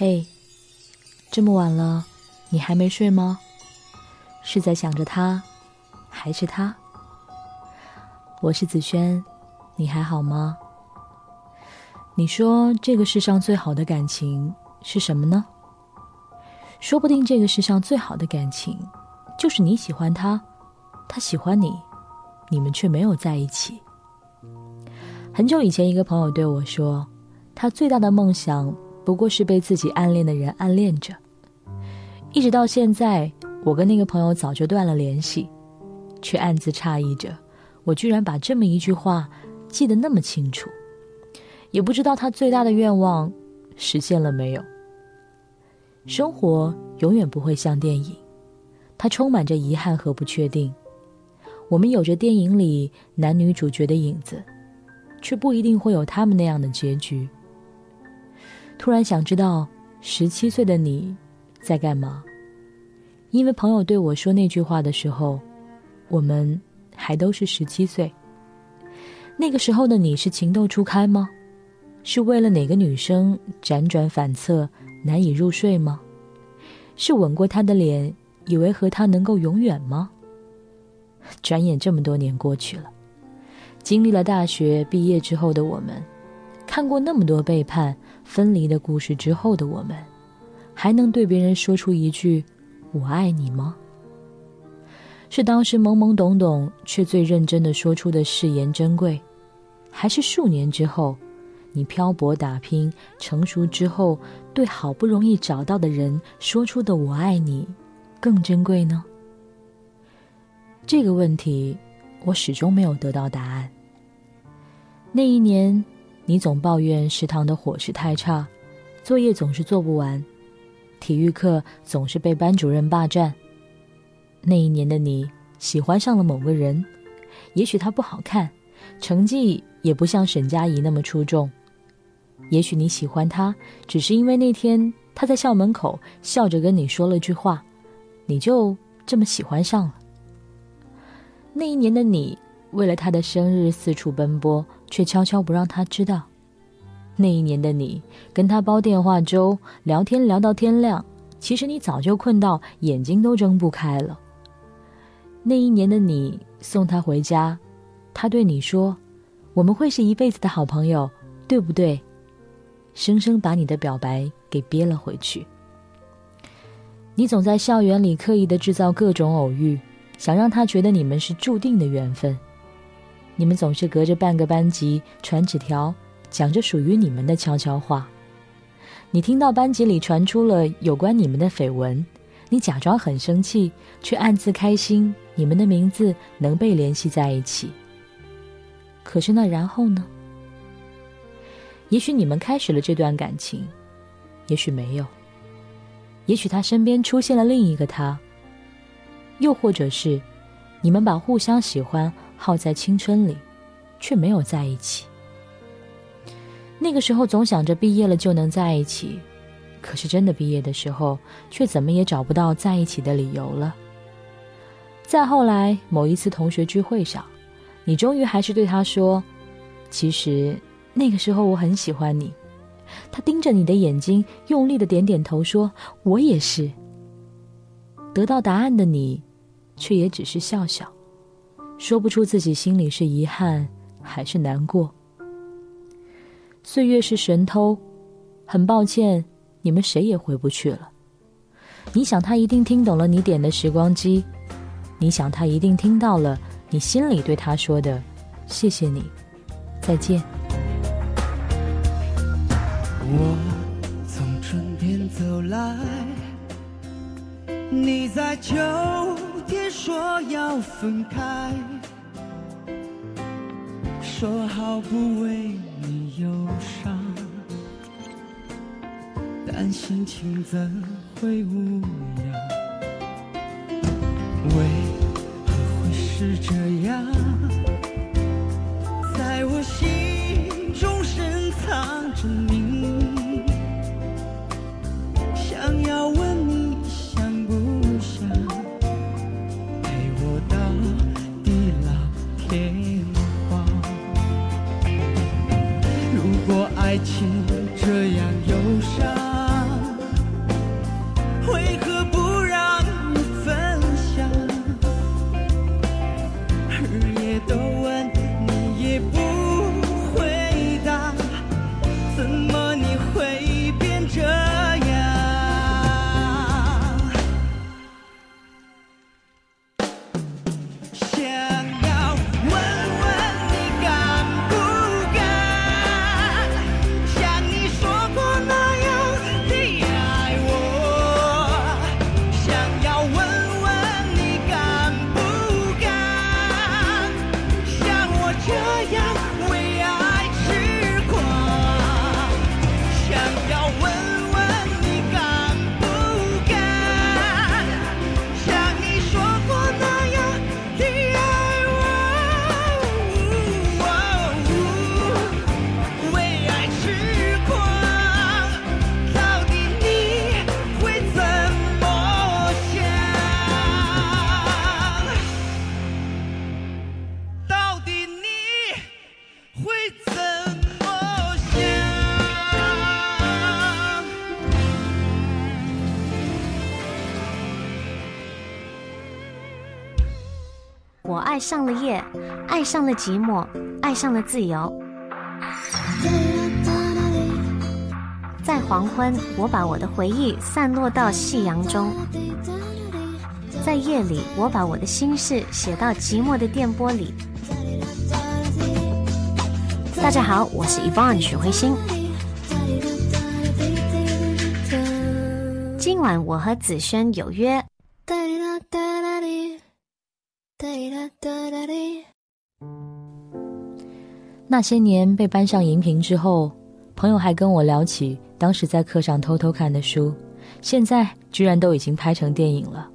嘿，这么晚了，你还没睡吗？是在想着他，还是他？我是子轩，你还好吗？你说这个世上最好的感情是什么呢？说不定这个世上最好的感情，就是你喜欢他，他喜欢你，你们却没有在一起。很久以前，一个朋友对我说，他最大的梦想。不过是被自己暗恋的人暗恋着，一直到现在，我跟那个朋友早就断了联系，却暗自诧异着，我居然把这么一句话记得那么清楚，也不知道他最大的愿望实现了没有。生活永远不会像电影，它充满着遗憾和不确定。我们有着电影里男女主角的影子，却不一定会有他们那样的结局。突然想知道，十七岁的你在干嘛？因为朋友对我说那句话的时候，我们还都是十七岁。那个时候的你是情窦初开吗？是为了哪个女生辗转反侧难以入睡吗？是吻过她的脸，以为和她能够永远吗？转眼这么多年过去了，经历了大学毕业之后的我们，看过那么多背叛。分离的故事之后的我们，还能对别人说出一句“我爱你”吗？是当时懵懵懂懂却最认真的说出的誓言珍贵，还是数年之后，你漂泊打拼成熟之后，对好不容易找到的人说出的“我爱你”更珍贵呢？这个问题，我始终没有得到答案。那一年。你总抱怨食堂的伙食太差，作业总是做不完，体育课总是被班主任霸占。那一年的你喜欢上了某个人，也许他不好看，成绩也不像沈佳宜那么出众。也许你喜欢他，只是因为那天他在校门口笑着跟你说了句话，你就这么喜欢上了。那一年的你。为了他的生日四处奔波，却悄悄不让他知道。那一年的你跟他煲电话粥，聊天聊到天亮，其实你早就困到眼睛都睁不开了。那一年的你送他回家，他对你说：“我们会是一辈子的好朋友，对不对？”生生把你的表白给憋了回去。你总在校园里刻意的制造各种偶遇，想让他觉得你们是注定的缘分。你们总是隔着半个班级传纸条，讲着属于你们的悄悄话。你听到班级里传出了有关你们的绯闻，你假装很生气，却暗自开心，你们的名字能被联系在一起。可是那然后呢？也许你们开始了这段感情，也许没有。也许他身边出现了另一个他，又或者是你们把互相喜欢。耗在青春里，却没有在一起。那个时候总想着毕业了就能在一起，可是真的毕业的时候，却怎么也找不到在一起的理由了。再后来某一次同学聚会上，你终于还是对他说：“其实那个时候我很喜欢你。”他盯着你的眼睛，用力的点点头说：“我也是。”得到答案的你，却也只是笑笑，说不出自己心里是遗憾还是难过。岁月是神偷，很抱歉，你们谁也回不去了。你想他一定听懂了你点的时光机，你想他一定听到了你心里对他说的“谢谢你，再见”。我从春天走来，你在秋天说要分开，说好不为你忧伤，但心情怎会无恙？为何会是这样？上了夜，爱上了寂寞，爱上了自由。在黄昏，我把我的回忆散落到夕阳中；在夜里，我把我的心事写到寂寞的电波里。大家好，我是 Yvonne 许慧欣。今晚我和子轩有约。那些年被搬上荧屏之后，朋友还跟我聊起当时在课上偷偷看的书，现在居然都已经拍成电影了。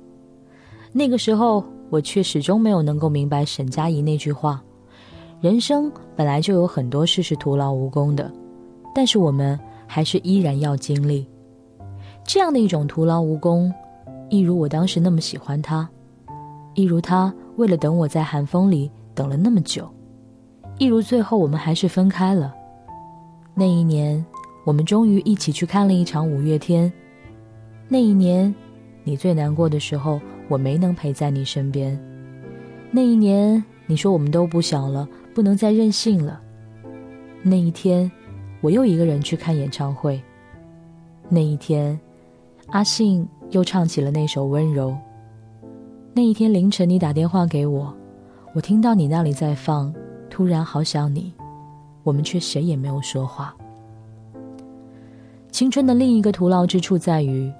那个时候，我却始终没有能够明白沈佳宜那句话：“人生本来就有很多事是徒劳无功的，但是我们还是依然要经历。”这样的一种徒劳无功，一如我当时那么喜欢他，一如他。为了等我在寒风里等了那么久，一如最后我们还是分开了。那一年，我们终于一起去看了一场五月天。那一年，你最难过的时候，我没能陪在你身边。那一年，你说我们都不小了，不能再任性了。那一天，我又一个人去看演唱会。那一天，阿信又唱起了那首《温柔》。那一天凌晨，你打电话给我，我听到你那里在放，突然好想你，我们却谁也没有说话。青春的另一个徒劳之处在于，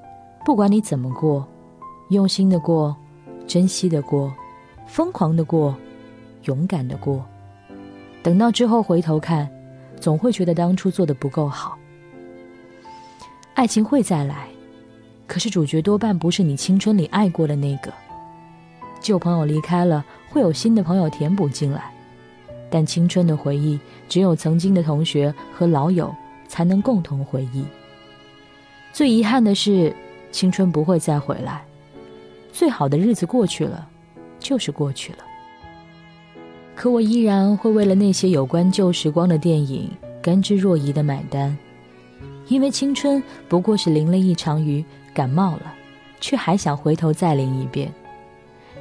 不管你怎么过，用心的过，珍惜的过，疯狂的过，勇敢的过，等到之后回头看，总会觉得当初做的不够好。爱情会再来，可是主角多半不是你青春里爱过的那个。旧朋友离开了，会有新的朋友填补进来，但青春的回忆，只有曾经的同学和老友才能共同回忆。最遗憾的是，青春不会再回来，最好的日子过去了，就是过去了。可我依然会为了那些有关旧时光的电影甘之若饴的买单，因为青春不过是淋了一场雨，感冒了，却还想回头再淋一遍。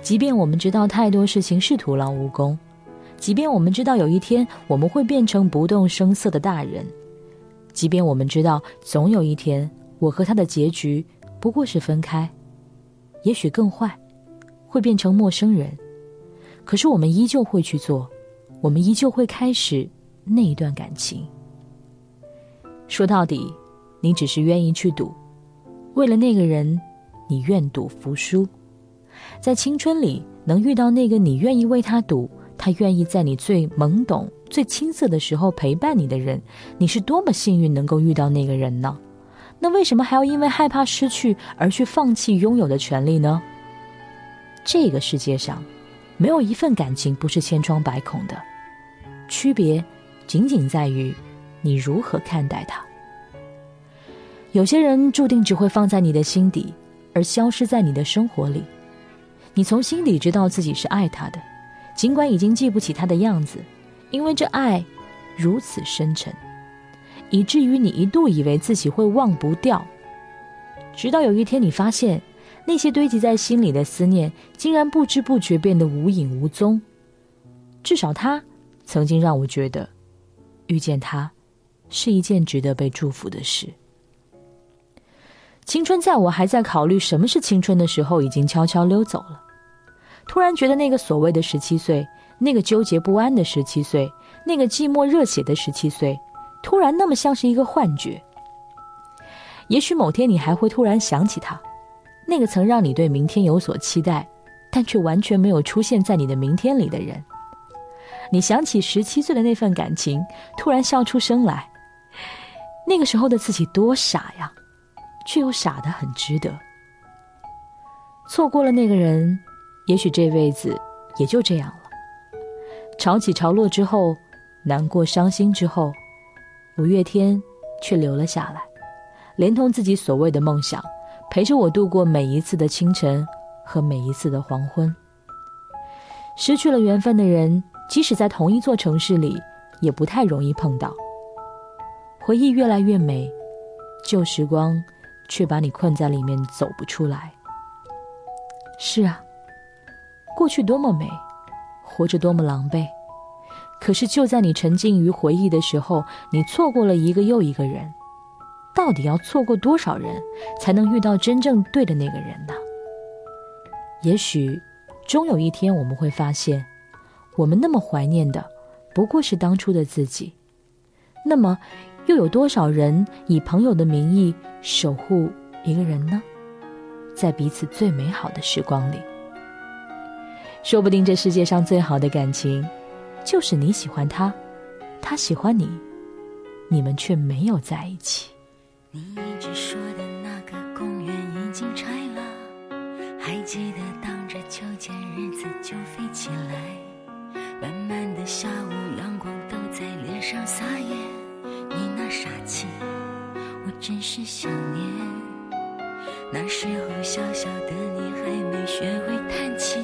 即便我们知道太多事情是徒劳无功，即便我们知道有一天我们会变成不动声色的大人，即便我们知道总有一天我和他的结局不过是分开，也许更坏，会变成陌生人，可是我们依旧会去做，我们依旧会开始那一段感情。说到底，你只是愿意去赌，为了那个人，你愿赌服输。在青春里能遇到那个你愿意为他赌，他愿意在你最懵懂、最青涩的时候陪伴你的人，你是多么幸运能够遇到那个人呢？那为什么还要因为害怕失去而去放弃拥有的权利呢？这个世界上，没有一份感情不是千疮百孔的，区别仅仅在于你如何看待它。有些人注定只会放在你的心底，而消失在你的生活里。你从心底知道自己是爱他的，尽管已经记不起他的样子，因为这爱如此深沉，以至于你一度以为自己会忘不掉。直到有一天，你发现那些堆积在心里的思念，竟然不知不觉变得无影无踪。至少他曾经让我觉得，遇见他是一件值得被祝福的事。青春在我还在考虑什么是青春的时候，已经悄悄溜走了。突然觉得那个所谓的十七岁，那个纠结不安的十七岁，那个寂寞热血的十七岁，突然那么像是一个幻觉。也许某天你还会突然想起他，那个曾让你对明天有所期待，但却完全没有出现在你的明天里的人。你想起十七岁的那份感情，突然笑出声来。那个时候的自己多傻呀！却又傻得很值得。错过了那个人，也许这辈子也就这样了。潮起潮落之后，难过伤心之后，五月天却留了下来，连同自己所谓的梦想，陪着我度过每一次的清晨和每一次的黄昏。失去了缘分的人，即使在同一座城市里，也不太容易碰到。回忆越来越美，旧时光。却把你困在里面走不出来。是啊，过去多么美，活着多么狼狈。可是就在你沉浸于回忆的时候，你错过了一个又一个人。到底要错过多少人，才能遇到真正对的那个人呢？也许，终有一天我们会发现，我们那么怀念的，不过是当初的自己。那么。又有多少人以朋友的名义守护一个人呢？在彼此最美好的时光里，说不定这世界上最好的感情，就是你喜欢他，他喜欢你，你们却没有在一起。你一直说的那个公园已经拆了，还记得当着秋千日子就飞起来，慢慢的下午阳光都在脸上撒野。你那傻气，我真是想念。那时候小小的你还没学会叹气，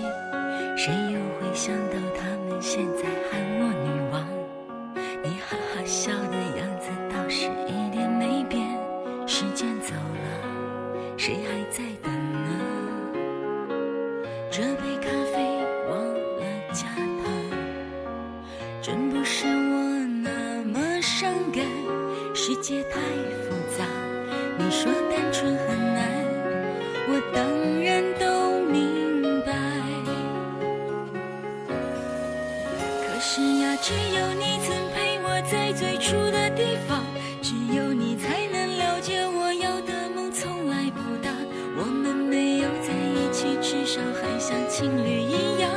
谁又会想到他们现在喊我女王？你哈哈笑的样子倒是一点没变。时间走了，谁还在等呢？还像情侣一样。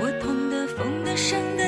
我痛的、疯的、伤的，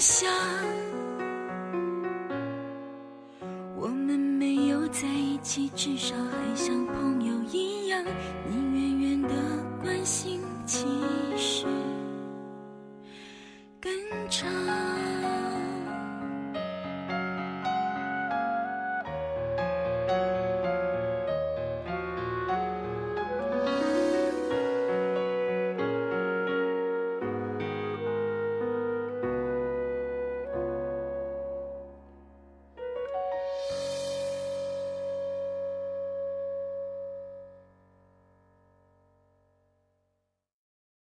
想。我们没有在一起，至少还像朋友一样，你远远的关心。